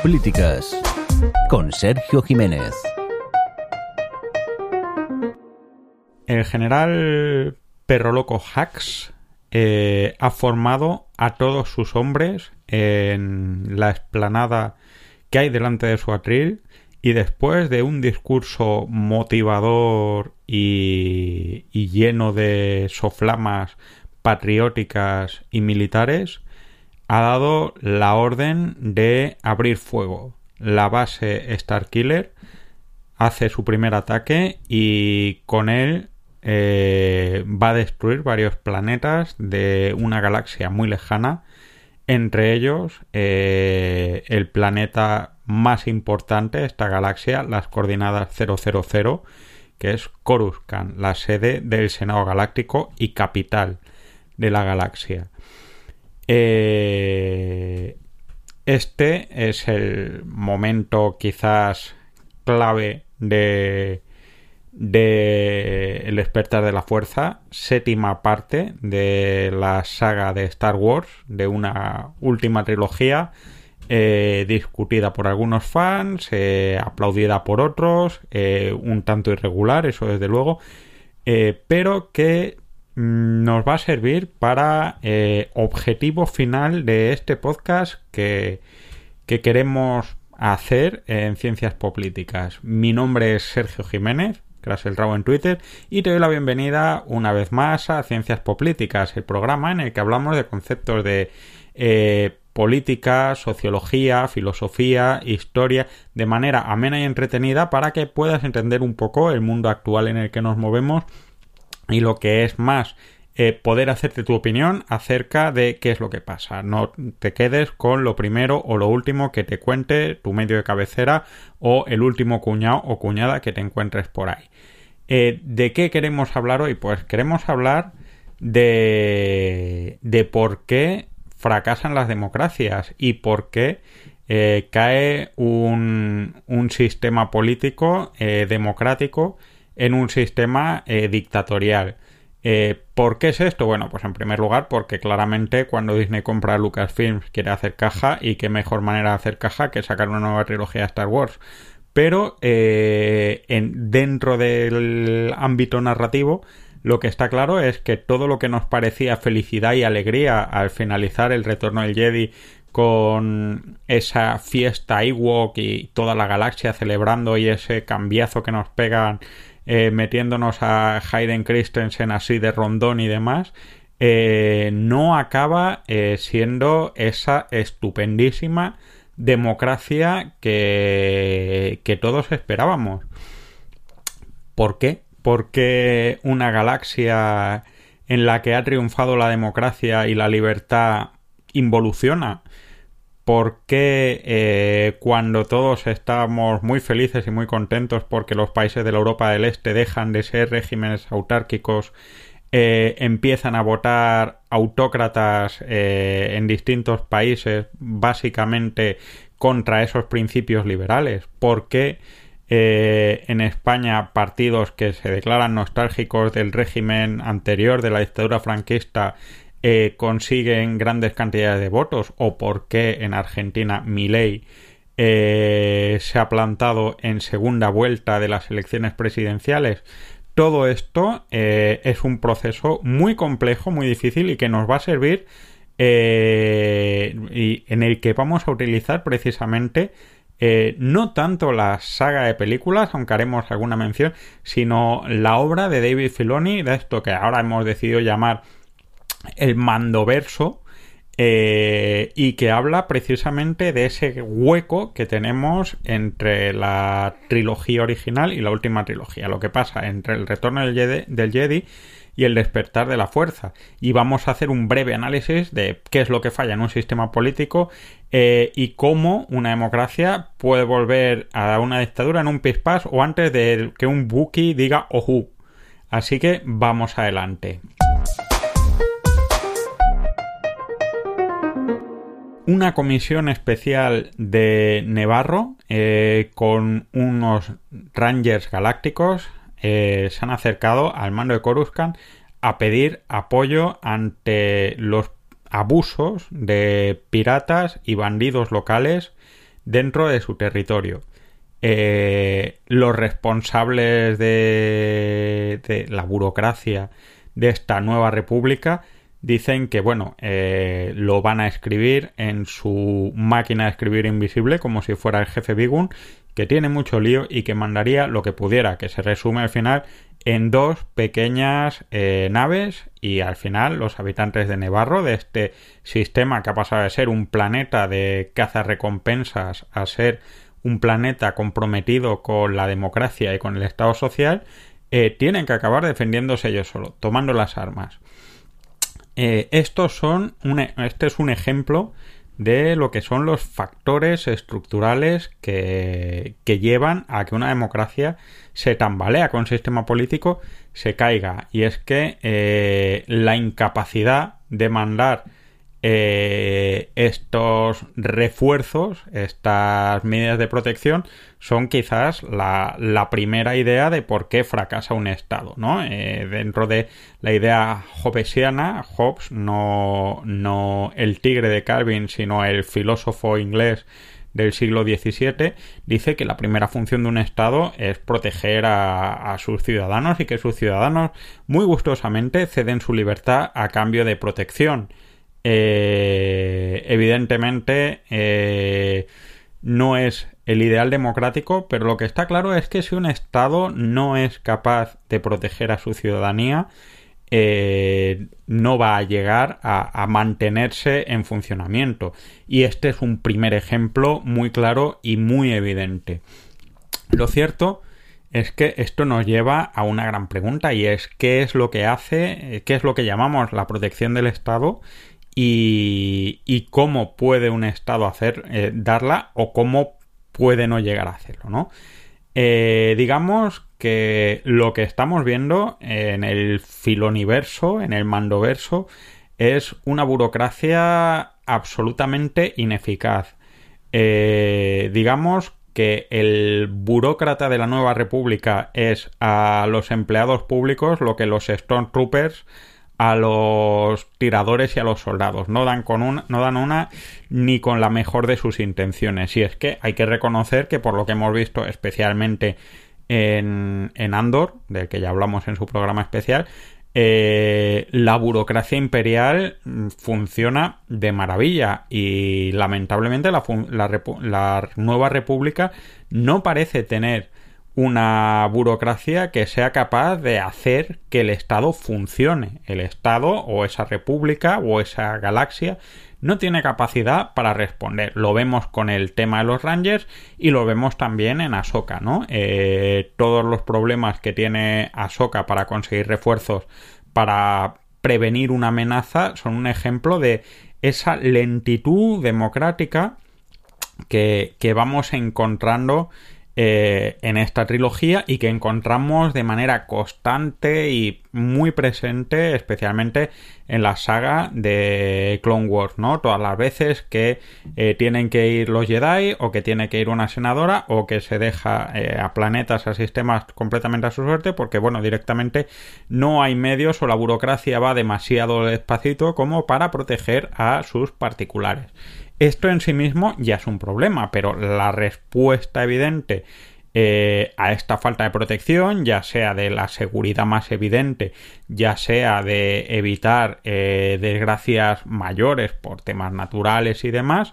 Políticas con Sergio Jiménez. El general Perro Loco Hacks eh, ha formado a todos sus hombres en la explanada que hay delante de su atril y después de un discurso motivador y lleno de soflamas patrióticas y militares, ha dado la orden de abrir fuego. La base Starkiller hace su primer ataque y con él eh, va a destruir varios planetas de una galaxia muy lejana, entre ellos eh, el planeta más importante de esta galaxia, las coordenadas 000, que es Coruscant, la sede del Senado Galáctico y capital de la galaxia. Eh, este es el momento quizás clave de, de El despertar de la fuerza, séptima parte de la saga de Star Wars, de una última trilogía eh, discutida por algunos fans, eh, aplaudida por otros, un tanto irregular, eso desde luego, pero que nos va a servir para eh, objetivo final de este podcast que, que queremos hacer en Ciencias Políticas. Mi nombre es Sergio Jiménez, Crash el Rabo en Twitter, y te doy la bienvenida una vez más a Ciencias Políticas, el programa en el que hablamos de conceptos de eh, política, sociología, filosofía, historia, de manera amena y entretenida para que puedas entender un poco el mundo actual en el que nos movemos y lo que es más eh, poder hacerte tu opinión acerca de qué es lo que pasa. No te quedes con lo primero o lo último que te cuente tu medio de cabecera o el último cuñado o cuñada que te encuentres por ahí. Eh, ¿De qué queremos hablar hoy? Pues queremos hablar de, de por qué fracasan las democracias y por qué eh, cae un, un, sistema político democrático en un sistema eh, dictatorial. Eh, ¿Por qué es esto? Bueno, pues en primer lugar porque claramente cuando Disney compra Lucasfilms quiere hacer caja y qué mejor manera de hacer caja que sacar una nueva trilogía de Star Wars. Pero eh, en, dentro del ámbito narrativo lo que está claro es que todo lo que nos parecía felicidad y alegría al finalizar el retorno del Jedi con esa fiesta Ewok y toda la galaxia celebrando y ese cambiazo que nos pegan eh, metiéndonos a Hayden Christensen así de rondón y demás, eh, no acaba eh, siendo esa estupendísima democracia que, que todos esperábamos. ¿Por qué? Porque una galaxia en la que ha triunfado la democracia y la libertad involuciona por qué eh, cuando todos estamos muy felices y muy contentos porque los países de la Europa del Este dejan de ser regímenes autárquicos, eh, empiezan a votar autócratas eh, en distintos países básicamente contra esos principios liberales? ¿Por qué en España partidos que se declaran nostálgicos del régimen anterior de la dictadura franquista eh, consiguen grandes cantidades de votos o por qué en Argentina Milei eh, se ha plantado en segunda vuelta de las elecciones presidenciales. Todo esto eh, es un proceso muy complejo, muy difícil y que nos va a servir y en el que vamos a utilizar precisamente no tanto la saga de películas, aunque haremos alguna mención, sino la obra de David Filoni, de esto que ahora hemos decidido llamar el mandoverso eh, y que habla precisamente de ese hueco que tenemos entre la trilogía original y la última trilogía. Lo que pasa entre el retorno del Jedi, y el despertar de la fuerza. Y vamos a hacer un breve análisis de qué es lo que falla en un sistema político eh, y cómo una democracia puede volver a una dictadura en un pispás o antes de que un Buki diga ojú. Así que vamos adelante. Una comisión especial de Nevarro eh, con unos Rangers galácticos eh, se han acercado al mando de Coruscant a pedir apoyo ante los abusos de piratas y bandidos locales dentro de su territorio. Eh, los responsables de, de, la burocracia de esta nueva república dicen que, bueno, eh, lo van a escribir en su máquina de escribir invisible, como si fuera el jefe Bigun, que tiene mucho lío y que mandaría lo que pudiera, que se resume al final en dos pequeñas eh, naves y al final los habitantes de Nevarro, de este sistema que ha pasado de ser un planeta de caza recompensas a ser un planeta comprometido con la democracia y con el Estado social, eh, tienen que acabar defendiéndose ellos solo, tomando las armas. Eh, estos son e, este es un ejemplo de lo que son los factores estructurales que, que, llevan a que una democracia se tambalea con un sistema político se caiga. Y es que eh, la incapacidad de mandar eh, estos refuerzos, estas medidas de protección, son quizás la, primera idea de por qué fracasa un Estado. ¿no? Eh, dentro de la idea hobbesiana, Hobbes, no, no el tigre de Calvin, sino el filósofo inglés del siglo XVII, dice que la primera función de un Estado es proteger a, a, sus ciudadanos y que sus ciudadanos muy gustosamente ceden su libertad a cambio de protección. Eh, evidentemente eh, no es el ideal democrático, pero lo que está claro es que si un Estado no es capaz de proteger a su ciudadanía, eh, no va a llegar a, a, mantenerse en funcionamiento. Y este es un primer ejemplo muy claro y muy evidente. Lo cierto es que esto nos lleva a una gran pregunta y es qué es lo que hace, qué es lo que llamamos la protección del Estado y, cómo puede un Estado hacer, eh, darla o cómo puede no llegar a hacerlo, ¿no? Eh, digamos que lo que estamos viendo en el filoniverso, en el mandoverso, es una burocracia absolutamente ineficaz. Eh, digamos que el burócrata de la nueva república es a los empleados públicos lo que los Stormtroopers a los tiradores y a los soldados. No dan con una, no dan una ni con la mejor de sus intenciones. Y es que hay que reconocer que por lo que hemos visto, especialmente en, en Andor, del que ya hablamos en su programa especial, eh, la burocracia imperial funciona de maravilla y lamentablemente la, la, la nueva república no parece tener una burocracia que sea capaz de hacer que el Estado funcione. El Estado o esa república o esa galaxia no tiene capacidad para responder. Lo vemos con el tema de los Rangers y lo vemos también en Ahsoka, ¿no? Eh, todos los problemas que tiene Ahsoka para conseguir refuerzos para prevenir una amenaza son un ejemplo de esa lentitud democrática que, que vamos encontrando eh, en esta trilogía y que encontramos de manera constante y muy presente, especialmente en la saga de Clone Wars, ¿no? Todas las veces que eh, tienen que ir los Jedi o que tiene que ir una senadora o que se deja eh, a planetas, a sistemas completamente a su suerte porque, bueno, directamente no hay medios o la burocracia va demasiado despacito como para proteger a sus particulares. Esto en sí mismo ya es un problema, pero la respuesta evidente eh, a esta falta de protección, ya sea de la seguridad más evidente, ya sea de evitar eh, desgracias mayores por temas naturales y demás,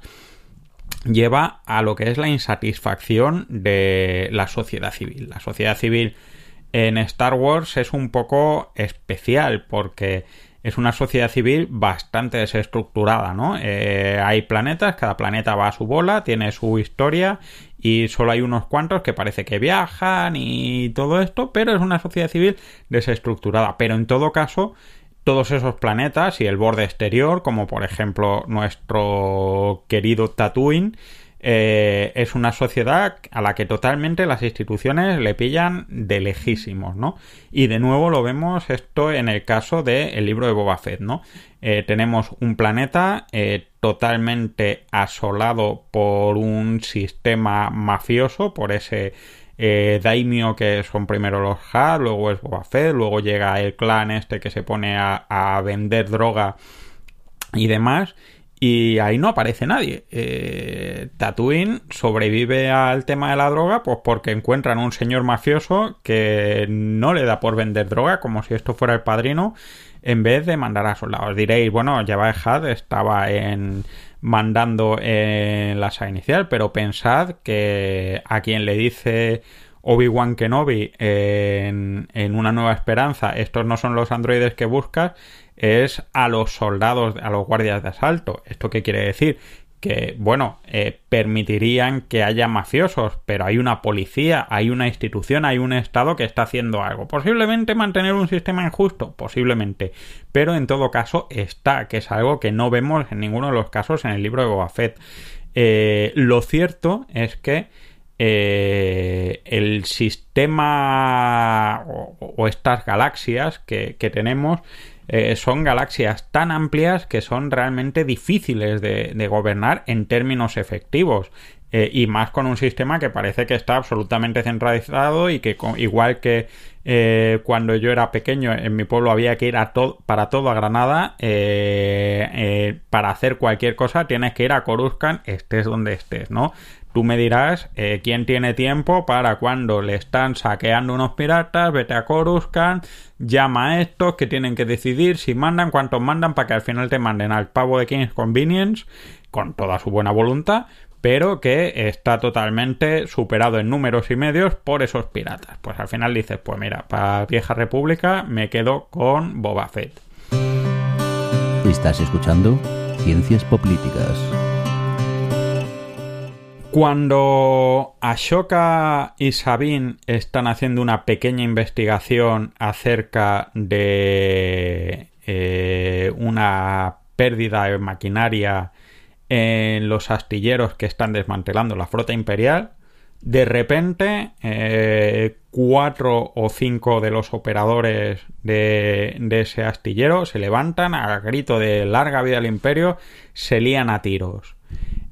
lleva a lo que es la insatisfacción de la sociedad civil. La sociedad civil en Star Wars es un poco especial porque es una sociedad civil bastante desestructurada, ¿no? Eh, hay planetas, cada planeta va a su bola, tiene su historia y solo hay unos cuantos que parece que viajan y todo esto, pero es una sociedad civil desestructurada. Pero en todo caso, todos esos planetas y el borde exterior, como por ejemplo nuestro querido Tatooine, eh, es una sociedad a la que totalmente las instituciones le pillan de lejísimos, ¿no? Y de nuevo lo vemos esto en el caso del libro de Boba Fett, ¿no? Eh, tenemos un planeta eh, totalmente asolado por un sistema mafioso, por ese daimio que son primero los Ha, luego es Boba Fett, luego llega el clan este que se pone a vender droga y demás y ahí no aparece nadie. Eh, Tatooine sobrevive al tema de la droga pues porque encuentran un señor mafioso que no le da por vender droga como si esto fuera el padrino en vez de mandar a soldados. Diréis, bueno, Jabba Had estaba en mandando en la saga inicial, pero pensad que a quien le dice Obi-Wan Kenobi en, en Una Nueva Esperanza, estos no son los androides que buscas, es a los soldados, a los guardias de asalto. ¿Esto qué quiere decir? que, bueno, eh, permitirían que haya mafiosos, pero hay una policía, hay una institución, hay un Estado que está haciendo algo. Posiblemente mantener un sistema injusto, posiblemente, pero en todo caso está, que es algo que no vemos en ninguno de los casos en el libro de Boba Fett. Eh, lo cierto es que eh, el sistema o, estas galaxias que, que tenemos eh, son galaxias tan amplias que son realmente difíciles de, gobernar en términos efectivos. Eh, y más con un sistema que parece que está absolutamente centralizado y que igual que eh, cuando yo era pequeño en mi pueblo había que ir a para todo a Granada para hacer cualquier cosa tienes que ir a Coruscant estés donde estés no Tú me dirás eh, quién tiene tiempo para cuando le están saqueando unos piratas, vete a Coruscant, llama a estos que tienen que decidir si mandan, cuántos mandan para que al final te manden al pavo de King's Convenience con toda su buena voluntad, pero que está totalmente superado en números y medios por esos piratas. Pues al final dices, pues mira, para Vieja República me quedo con Boba Fett. Estás escuchando Ciencias Políticas. Cuando Ashoka y Sabine están haciendo una pequeña investigación acerca de eh, una pérdida de maquinaria en los astilleros que están desmantelando la flota imperial, de repente eh, cuatro o cinco de los operadores de, de, ese astillero se levantan a grito de larga vida al imperio, se lían a tiros.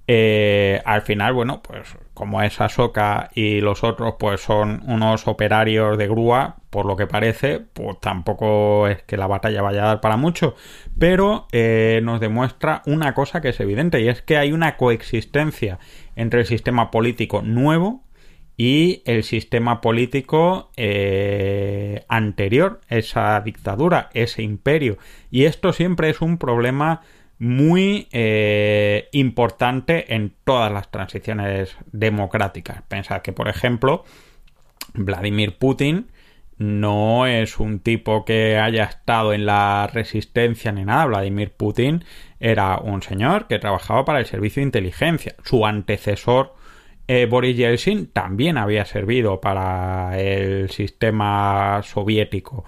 Eh, al final, bueno, pues como es Ahsoka y los otros pues son unos operarios de grúa, por lo que parece, pues tampoco es que la batalla vaya a dar para mucho, pero eh, nos demuestra una cosa que es evidente y es que hay una coexistencia entre el sistema político nuevo y el sistema político eh, anterior, esa dictadura, ese imperio. Y esto siempre es un problema muy eh, importante en todas las transiciones democráticas. Pensad que, por ejemplo, Vladimir Putin no es un tipo que haya estado en la resistencia ni nada. Vladimir Putin era un señor que trabajaba para el servicio de inteligencia. Su antecesor eh, Boris Yeltsin también había servido para el sistema soviético.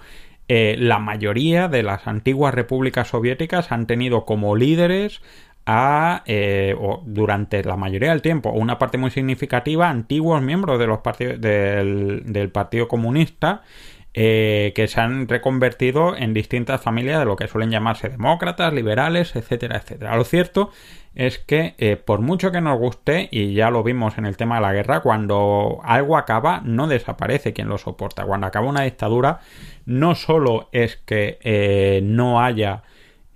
Eh, la mayoría de las antiguas repúblicas soviéticas han tenido como líderes a, eh, o durante la mayoría del tiempo, una parte muy significativa, antiguos miembros de los del, Partido Comunista eh, que se han reconvertido en distintas familias de lo que suelen llamarse demócratas, liberales, etcétera, etcétera. Lo cierto es que por mucho que nos guste, y ya lo vimos en el tema de la guerra, cuando algo acaba, no desaparece quien lo soporta. Cuando acaba una dictadura, no solo es que eh, no haya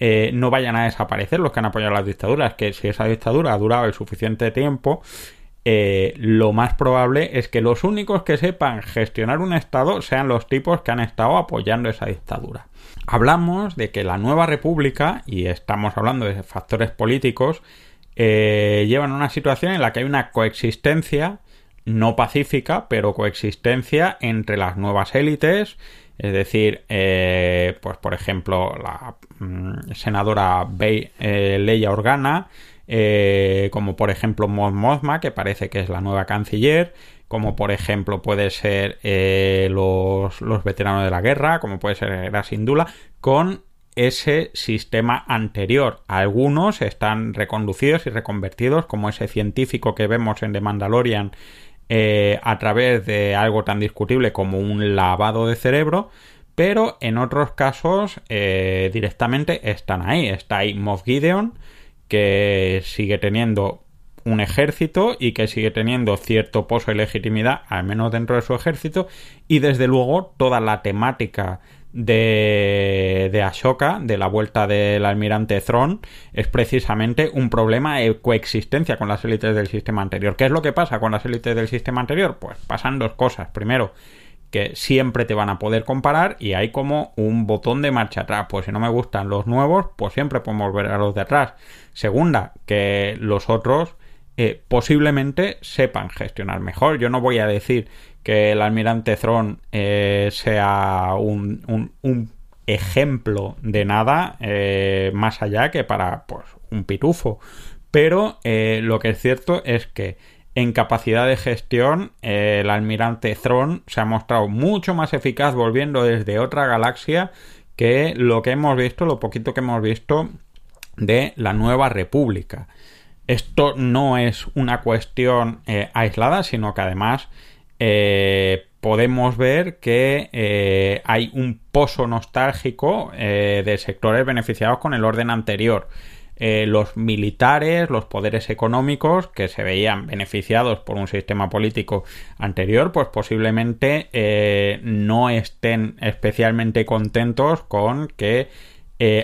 eh, no vayan a desaparecer los que han apoyado las dictaduras, que si esa dictadura ha durado el suficiente tiempo, eh, lo más probable es que los únicos que sepan gestionar un Estado sean los tipos que han estado apoyando esa dictadura. Hablamos de que la nueva república, y estamos hablando de factores políticos, llevan una situación en la que hay una coexistencia no pacífica, pero coexistencia entre las nuevas élites, es decir, eh, pues por ejemplo, la mm, senadora eh, Leia Organa, eh, como por ejemplo Mod Mothma, que parece que es la nueva canciller, como por ejemplo puede ser los, los, veteranos de la guerra, como puede ser la Sindula, con ese sistema anterior. Algunos están reconducidos y reconvertidos, como ese científico que vemos en The Mandalorian eh, a través de algo tan discutible como un lavado de cerebro, pero en otros casos eh, directamente están ahí. Está ahí Moff Gideon, que sigue teniendo un ejército y que sigue teniendo cierto pozo de legitimidad, al menos dentro de su ejército, y desde luego toda la temática de, de Ashoka, de la vuelta del almirante Thrawn, es precisamente un problema de coexistencia con las élites del sistema anterior. ¿Qué es lo que pasa con las élites del sistema anterior? Pues pasan dos cosas. Primero, que siempre te van a poder comparar y hay como un botón de marcha atrás. Pues si no me gustan los nuevos, pues siempre podemos volver a los de atrás. Segunda, que los otros eh, posiblemente sepan gestionar mejor. Yo no voy a decir que el almirante Thron eh, sea un, ejemplo de nada eh, más allá que para pues, un pitufo. Pero lo que es cierto es que en capacidad de gestión, el almirante Thrawn se ha mostrado mucho más eficaz volviendo desde otra galaxia que lo que hemos visto, lo poquito que hemos visto de la nueva república. Esto no es una cuestión eh, aislada, sino que además eh, podemos ver que eh, hay un pozo nostálgico de sectores beneficiados con el orden anterior. Los militares, los poderes económicos que se veían beneficiados por un sistema político anterior, pues posiblemente no estén especialmente contentos con que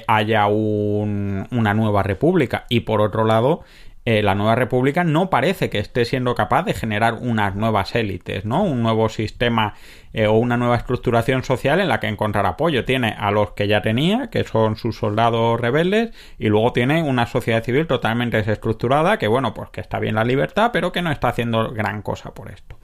haya una nueva república. Y por otro lado, eh, la nueva república no parece que esté siendo capaz de generar unas nuevas élites, ¿no? Un nuevo sistema eh, o una nueva estructuración social en la que encontrar apoyo. Tiene a los que ya tenía, que son sus soldados rebeldes, y luego tiene una sociedad civil totalmente desestructurada, que bueno, pues que está bien la libertad, pero que no está haciendo gran cosa por esto.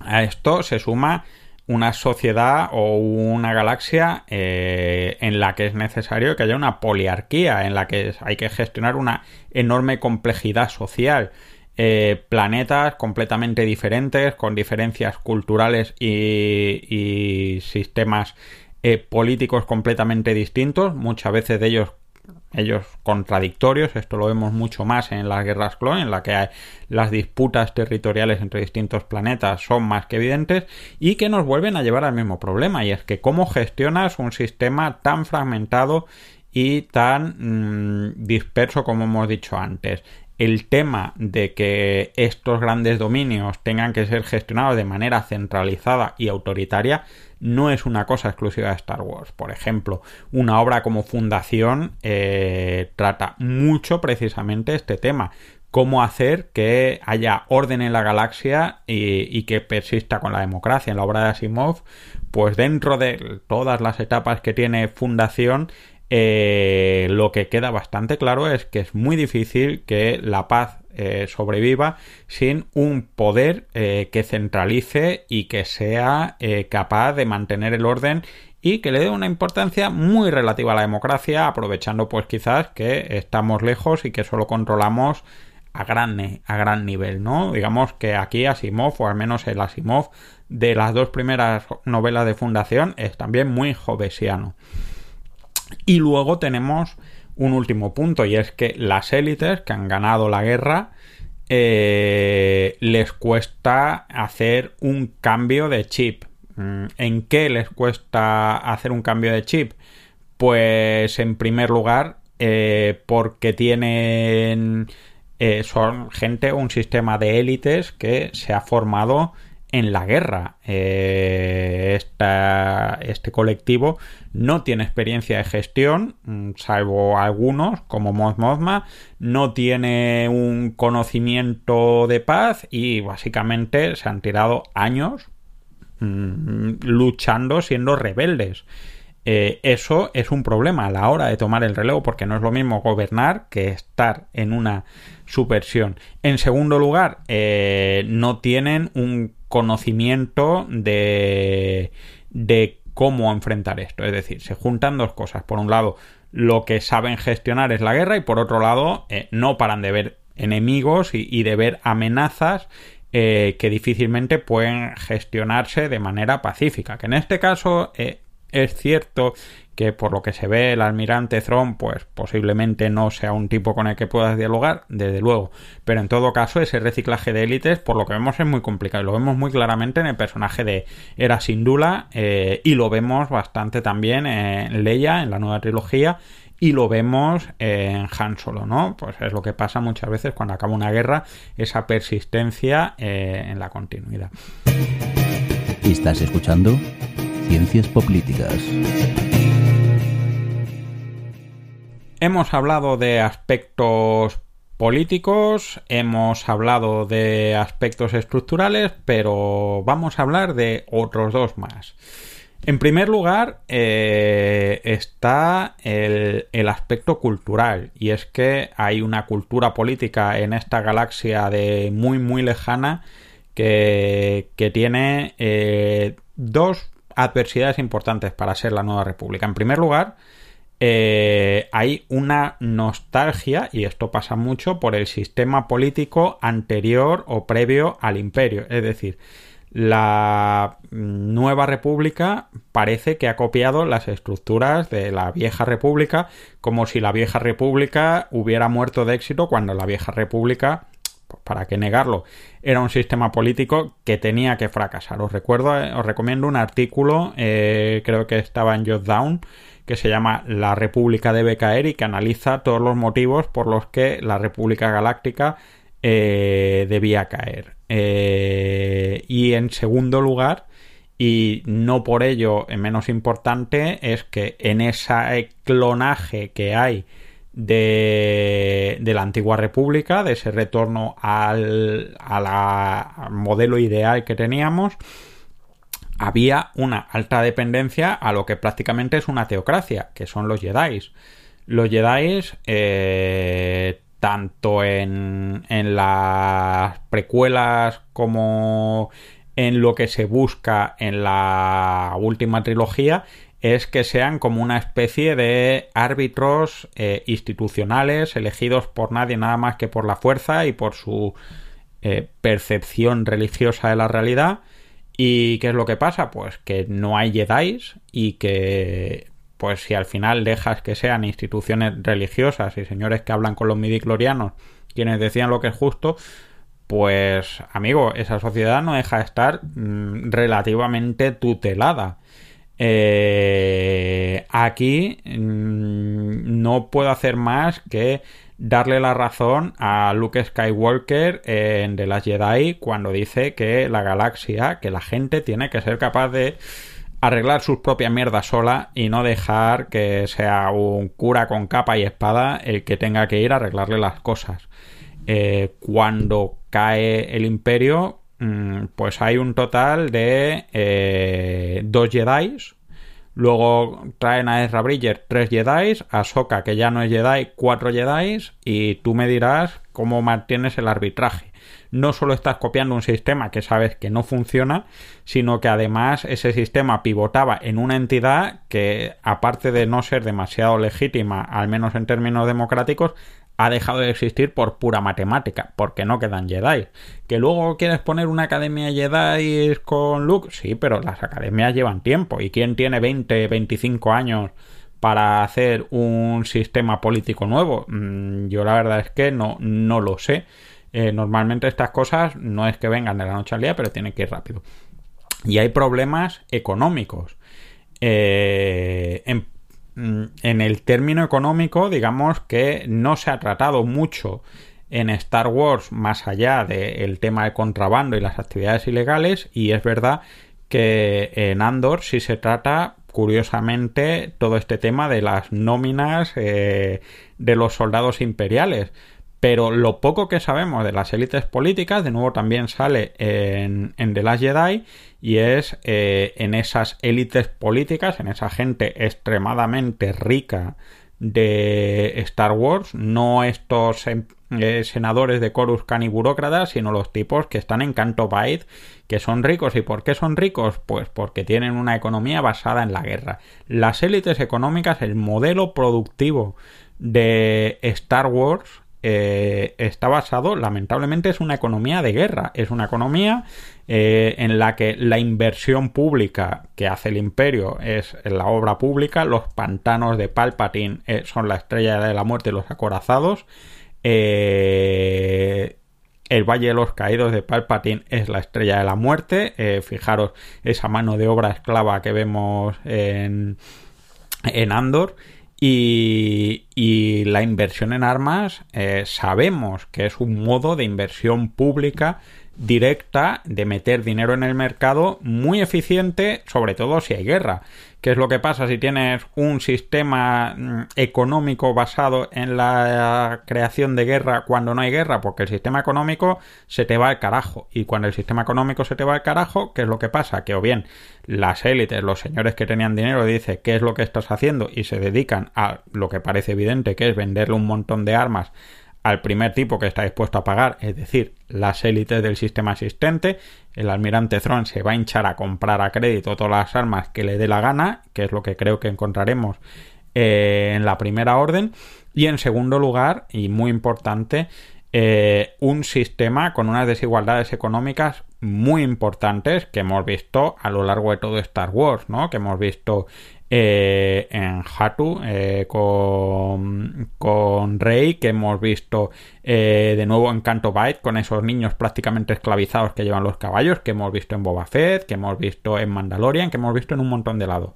A esto se suma una sociedad o una galaxia eh, en la que es necesario que haya una poliarquía, en la que hay que gestionar una enorme complejidad social. Eh, planetas completamente diferentes, con diferencias culturales y, sistemas eh, políticos completamente distintos, muchas veces de ellos ellos contradictorios, esto lo vemos mucho más en las guerras clon, en la que hay las disputas territoriales entre distintos planetas son más que evidentes y que nos vuelven a llevar al mismo problema, y es que cómo gestionas un sistema tan fragmentado y tan mm, disperso como hemos dicho antes. El tema de que estos grandes dominios tengan que ser gestionados de manera centralizada y autoritaria no es una cosa exclusiva de Star Wars. Por ejemplo, una obra como Fundación eh, trata mucho precisamente este tema. Cómo hacer que haya orden en la galaxia y, que persista con la democracia. En la obra de Asimov, pues dentro de todas las etapas que tiene Fundación, eh, lo que queda bastante claro es que es muy difícil que la paz eh, sobreviva sin un poder eh, que centralice y que sea eh, capaz de mantener el orden y que le dé una importancia muy relativa a la democracia, aprovechando pues quizás que estamos lejos y que solo controlamos a gran, a gran nivel, ¿no? Digamos que aquí Asimov, o al menos el Asimov de las dos primeras novelas de Fundación, es también muy jovesiano. Y luego tenemos un último punto y es que las élites que han ganado la guerra eh, les cuesta hacer un cambio de chip. Mm, ¿En qué les cuesta hacer un cambio de chip? Pues en primer lugar eh, porque tienen eh, son gente, un sistema de élites que se ha formado en la guerra. Eh, este colectivo no tiene experiencia de gestión, mm, salvo algunos, como Moth no tiene un conocimiento de paz y básicamente se han tirado años mm, luchando siendo rebeldes. Eh, eso es un problema a la hora de tomar el relevo porque no es lo mismo gobernar que estar en una subversión. En segundo lugar, eh, no tienen un conocimiento de, de cómo enfrentar esto. Es decir, se juntan dos cosas. Por un lado, lo que saben gestionar es la guerra y por otro lado, eh, no paran de ver enemigos y, de ver amenazas eh, que difícilmente pueden gestionarse de manera pacífica. Que en este caso eh, es cierto por lo que se ve el almirante Thrawn pues posiblemente no sea un tipo con el que puedas dialogar, desde luego, pero en todo caso ese reciclaje de élites por lo que vemos es muy complicado y lo vemos muy claramente en el personaje de Era Sindula eh, y lo vemos bastante también en Leia en la nueva trilogía y lo vemos en Han Solo, ¿no? Pues es lo que pasa muchas veces cuando acaba una guerra, esa persistencia eh, en la continuidad. ¿Estás escuchando? ciencias políticas. Hemos hablado de aspectos políticos, hemos hablado de aspectos estructurales, pero vamos a hablar de otros dos más. En primer lugar eh, está el, aspecto cultural y es que hay una cultura política en esta galaxia de muy muy lejana que, tiene eh, dos adversidades importantes para ser la nueva república. En primer lugar, eh, hay una nostalgia, y esto pasa mucho, por el sistema político anterior o previo al imperio. Es decir, la nueva república parece que ha copiado las estructuras de la vieja república, como si la vieja república hubiera muerto de éxito cuando la vieja república pues, para qué negarlo, era un sistema político que tenía que fracasar. Os recuerdo, eh, os recomiendo un artículo, eh, creo que estaba en Jotdown, que se llama La República debe caer y que analiza todos los motivos por los que la República Galáctica eh, debía caer. Eh, y en segundo lugar, y no por ello menos importante, es que en ese clonaje que hay de, la antigua república, de ese retorno al, al modelo ideal que teníamos, había una alta dependencia a lo que prácticamente es una teocracia, que son los Jedi. Los Jedi, eh, tanto en, en las precuelas como en lo que se busca en la última trilogía, es que sean como una especie de árbitros eh, institucionales elegidos por nadie nada más que por la fuerza y por su eh, percepción religiosa de la realidad ¿Y qué es lo que pasa? Pues que no hay Jedi y que, pues si al final dejas que sean instituciones religiosas y señores que hablan con los midiclorianos quienes decían lo que es justo, pues amigo, esa sociedad no deja de estar mm, relativamente tutelada. Eh, aquí mm, no puedo hacer más que darle la razón a Luke Skywalker en The Last Jedi cuando dice que la galaxia, que la gente tiene que ser capaz de arreglar sus propias mierdas sola y no dejar que sea un cura con capa y espada el que tenga que ir a arreglarle las cosas. Eh, cuando cae el imperio, mm, pues hay un total de eh, dos Jedi Luego traen a Ezra Bridger tres Jedi, a Soka, que ya no es Jedi, cuatro Jedi, y tú me dirás cómo mantienes el arbitraje. No solo estás copiando un sistema que sabes que no funciona, sino que además ese sistema pivotaba en una entidad que, aparte de no ser demasiado legítima, al menos en términos democráticos, ha dejado de existir por pura matemática, porque no quedan Jedi. ¿Que luego quieres poner una academia Jedi con Luke? Sí, pero las academias llevan tiempo. ¿Y quién tiene 20, 25 años para hacer un sistema político nuevo? Mm, yo la verdad es que no, no lo sé. Eh, normalmente estas cosas no es que vengan de la noche al día, pero tienen que ir rápido. Y hay problemas económicos. Eh, en en el término económico, digamos que no se ha tratado mucho en Star Wars más allá del tema de contrabando y las actividades ilegales y es verdad que en Andor sí se trata curiosamente todo este tema de las nóminas eh, de los soldados imperiales. Pero lo poco que sabemos de las élites políticas, de nuevo también sale en, en The Last Jedi, y es eh, en esas élites políticas, en esa gente extremadamente rica de Star Wars, no estos em, eh, senadores de Corus Can y burócratas, sino los tipos que están en Canto Bight, que son ricos. ¿Y por qué son ricos? Pues porque tienen una economía basada en la guerra. Las élites económicas, el modelo productivo de Star Wars eh, está basado, lamentablemente, es una economía de guerra, es una economía eh, en la que la inversión pública que hace el imperio es la obra pública, los pantanos de Palpatine eh, son la estrella de la muerte y los acorazados, el Valle de los Caídos de Palpatine es la estrella de la muerte, fijaros esa mano de obra esclava que vemos en, en Andor. Y, la inversión en armas eh, sabemos que es un modo de inversión pública directa de meter dinero en el mercado muy eficiente, sobre todo si hay guerra. ¿Qué es lo que pasa si tienes un sistema mm, económico basado en la creación de guerra cuando no hay guerra? Porque el sistema económico se te va al carajo. Y cuando el sistema económico se te va al carajo, ¿qué es lo que pasa? Que o bien las élites, los señores que tenían dinero, dicen qué es lo que estás haciendo y se dedican a lo que parece evidente, que es venderle un montón de armas al primer tipo que está dispuesto a pagar, es decir, las élites del sistema existente, el almirante Thrawn se va a hinchar a comprar a crédito todas las armas que le dé la gana, que es lo que creo que encontraremos eh, en la primera orden, y en segundo lugar, y muy importante, eh, un sistema con unas desigualdades económicas muy importantes que hemos visto a lo largo de todo Star Wars, ¿no? Que hemos visto eh, en Hatu eh, con, con, Rey, que hemos visto eh, de nuevo en Canto Bight con esos niños prácticamente esclavizados que llevan los caballos, que hemos visto en Boba Fett, que hemos visto en Mandalorian, que hemos visto en un montón de lados.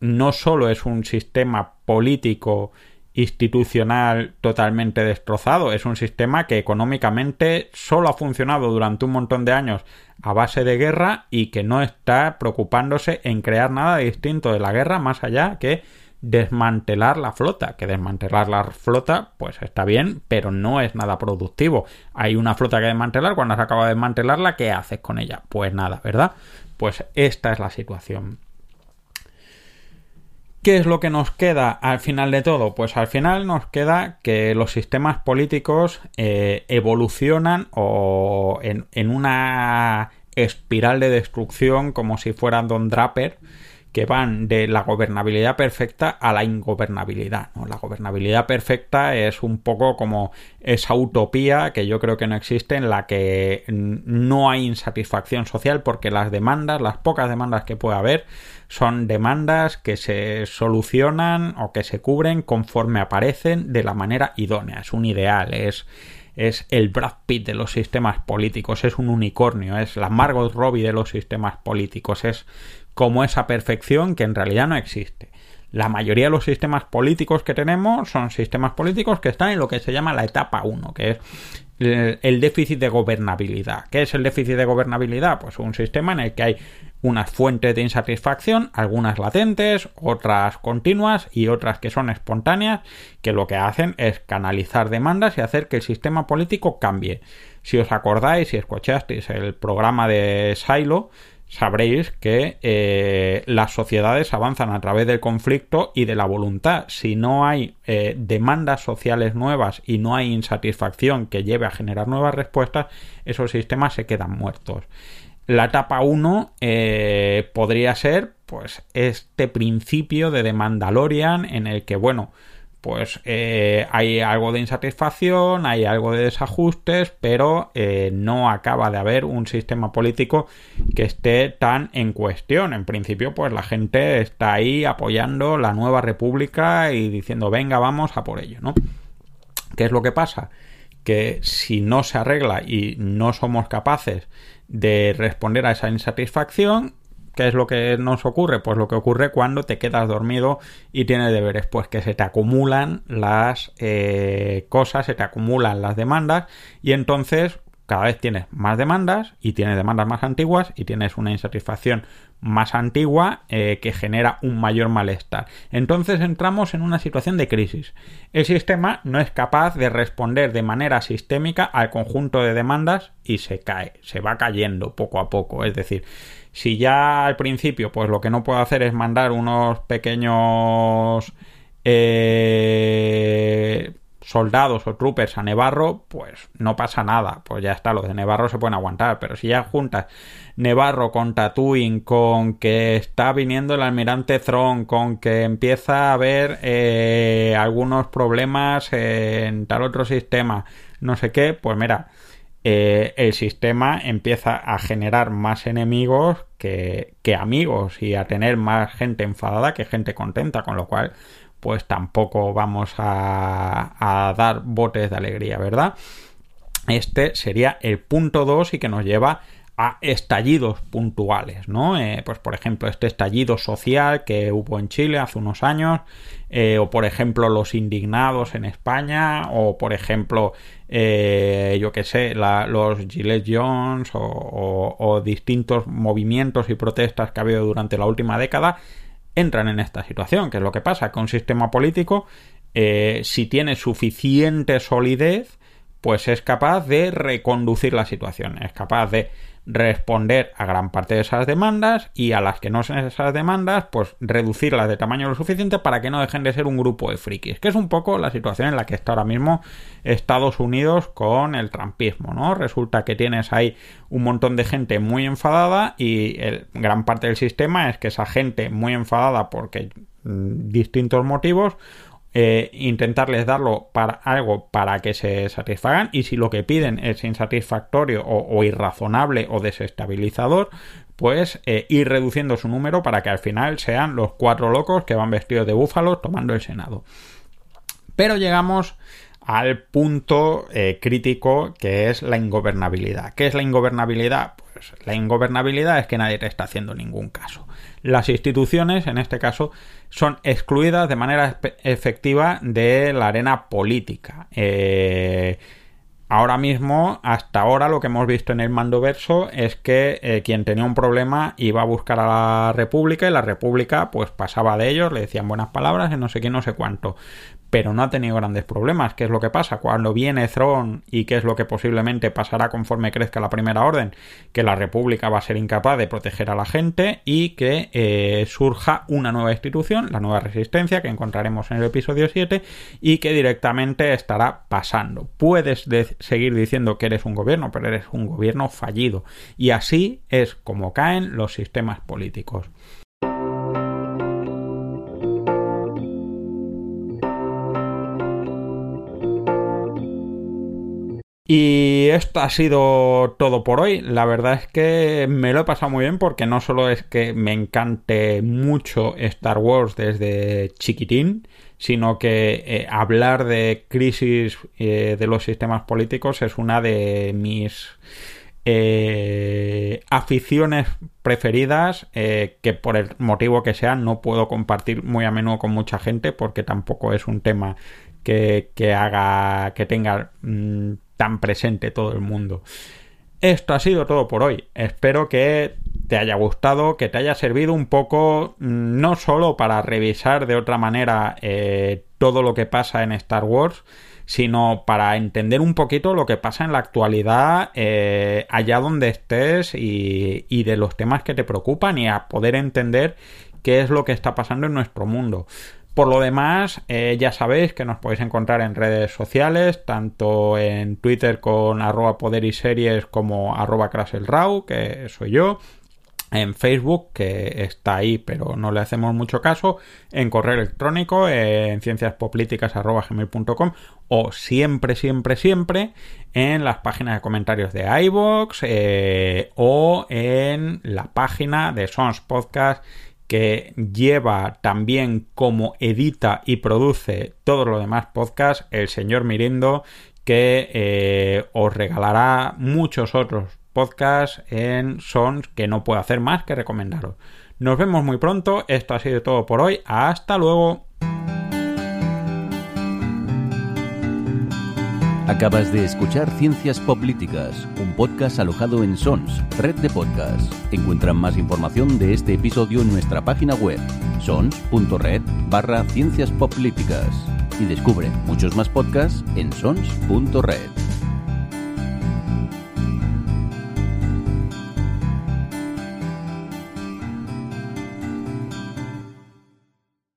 no solo es un sistema político institucional totalmente destrozado. Es un sistema que económicamente solo ha funcionado durante un montón de años a base de guerra y que no está preocupándose en crear nada distinto de la guerra más allá que desmantelar la flota, que desmantelar la flota pues está bien, pero no es nada productivo. Hay una flota que desmantelar, cuando se acaba de desmantelarla, ¿qué haces con ella? Pues nada, ¿verdad? Pues esta es la situación. ¿Qué es lo que nos queda al final de todo? Pues al final nos queda que los sistemas políticos eh, evolucionan o en, en, una espiral de destrucción como si fueran Don Draper que van de la gobernabilidad perfecta a la ingobernabilidad. La gobernabilidad perfecta es un poco como esa utopía que yo creo que no existe en la que no hay insatisfacción social porque las demandas, las pocas demandas que puede haber, son demandas que se solucionan o que se cubren conforme aparecen de la manera idónea. Es un ideal, es es el Brad Pitt de los sistemas políticos, es un unicornio, es la Margot Robbie de los sistemas políticos, es como esa perfección que en realidad no existe. La mayoría de los sistemas políticos que tenemos son sistemas políticos que están en lo que se llama la etapa 1, que es el déficit de gobernabilidad. ¿Qué es el déficit de gobernabilidad? Pues un sistema en el que hay unas fuentes de insatisfacción, algunas latentes, otras continuas y otras que son espontáneas, que lo que hacen es canalizar demandas y hacer que el sistema político cambie. Si os acordáis, si escuchasteis el programa de Silo, sabréis que eh, las sociedades avanzan a través del conflicto y de la voluntad. Si no hay eh, demandas sociales nuevas y no hay insatisfacción que lleve a generar nuevas respuestas, esos sistemas se quedan muertos. La etapa 1 eh, podría ser pues este principio de The Mandalorian en el que, bueno, pues eh, hay algo de insatisfacción, hay algo de desajustes, pero eh, no acaba de haber un sistema político que esté tan en cuestión. En principio, pues la gente está ahí apoyando la nueva república y diciendo, venga, vamos a por ello, ¿no? ¿Qué es lo que pasa? Que si no se arregla y no somos capaces de responder a esa insatisfacción, ¿Qué es lo que nos ocurre? Pues lo que ocurre cuando te quedas dormido y tienes deberes, pues que se te acumulan las eh, cosas, se te acumulan las demandas y entonces cada vez tienes más demandas y tienes demandas más antiguas y tienes una insatisfacción más antigua eh, que genera un mayor malestar. Entonces entramos en una situación de crisis. El sistema no es capaz de responder de manera sistémica al conjunto de demandas y se cae, se va cayendo poco a poco. Es decir, si ya al principio, pues lo que no puedo hacer es mandar unos pequeños eh, soldados o troopers a Nevarro, pues no pasa nada. Pues ya está, los de Nevarro se pueden aguantar. Pero si ya juntas Nevarro con Tatooine, con que está viniendo el almirante Thrawn, con que empieza a haber eh, algunos problemas en tal otro sistema, no sé qué, pues mira eh, el sistema empieza a generar más enemigos que, amigos y a tener más gente enfadada que gente contenta, con lo cual pues tampoco vamos a, a dar botes de alegría, ¿verdad? Este sería el punto 2 y que nos lleva a estallidos puntuales, ¿no? Eh, pues por ejemplo, este estallido social que hubo en Chile hace unos años, eh, o por ejemplo los indignados en España, o por ejemplo, eh, yo qué sé, los Gillette Jones o, o, distintos movimientos y protestas que ha habido durante la última década, entran en esta situación, que es lo que pasa, que un sistema político, si tiene suficiente solidez, pues es capaz de reconducir la situación, es capaz de responder a gran parte de esas demandas y a las que no son esas demandas, pues reducirlas de tamaño lo suficiente para que no dejen de ser un grupo de frikis, que es un poco la situación en la que está ahora mismo Estados Unidos con el trampismo, ¿no? Resulta que tienes ahí un montón de gente muy enfadada y el, gran parte del sistema es que esa gente muy enfadada porque mm, distintos motivos eh, intentarles darlo para algo para que se satisfagan y si lo que piden es insatisfactorio o, irrazonable o desestabilizador pues eh, ir reduciendo su número para que al final sean los cuatro locos que van vestidos de búfalos tomando el Senado. Pero llegamos al punto eh, crítico que es la ingobernabilidad. ¿Qué es la ingobernabilidad? Pues la ingobernabilidad es que nadie te está haciendo ningún caso. Las instituciones, en este caso, son excluidas de manera efectiva de la arena política. Eh, ahora mismo, hasta ahora, lo que hemos visto en el mando verso es que eh, quien tenía un problema iba a buscar a la República y la República pues pasaba de ellos, le decían buenas palabras y no sé qué, no sé cuánto pero no ha tenido grandes problemas. ¿Qué es lo que pasa? Cuando viene Throne y qué es lo que posiblemente pasará conforme crezca la primera orden, que la República va a ser incapaz de proteger a la gente y que eh, surja una nueva institución, la nueva resistencia, que encontraremos en el episodio 7 y que directamente estará pasando. Puedes seguir diciendo que eres un gobierno, pero eres un gobierno fallido. Y así es como caen los sistemas políticos. Y esto ha sido todo por hoy. La verdad es que me lo he pasado muy bien porque no solo es que me encante mucho Star Wars desde chiquitín, sino que eh, hablar de crisis eh, de los sistemas políticos es una de mis eh, aficiones preferidas que por el motivo que sea no puedo compartir muy a menudo con mucha gente porque tampoco es un tema que, haga que tenga mm, tan presente todo el mundo. Esto ha sido todo por hoy. Espero que te haya gustado, que te haya servido un poco, mm, no solo para revisar de otra manera eh, todo lo que pasa en Star Wars, sino para entender un poquito lo que pasa en la actualidad eh, allá donde estés y, y de los temas que te preocupan y a poder entender qué es lo que está pasando en nuestro mundo. Por lo demás, eh, ya sabéis que nos podéis encontrar en redes sociales, tanto en Twitter con arroba poder y series como arroba craselrau, que soy yo, en Facebook, que está ahí, pero no le hacemos mucho caso, en correo electrónico, en cienciaspoplíticas.gmail.com o siempre, siempre, siempre en las páginas de comentarios de iVoox eh, o en la página de Sons Podcast que lleva también como edita y produce todo lo demás podcast, el señor Mirindo, que eh, os regalará muchos otros podcasts en Sons que no puedo hacer más que recomendaros. Nos vemos muy pronto, esto ha sido todo por hoy, hasta luego. Acabas de escuchar Ciencias Políticas, un podcast alojado en Sons, red de podcasts. Encuentran más información de este episodio en nuestra página web, sons.red barra Ciencias Políticas. Y descubre muchos más podcasts en sons.red.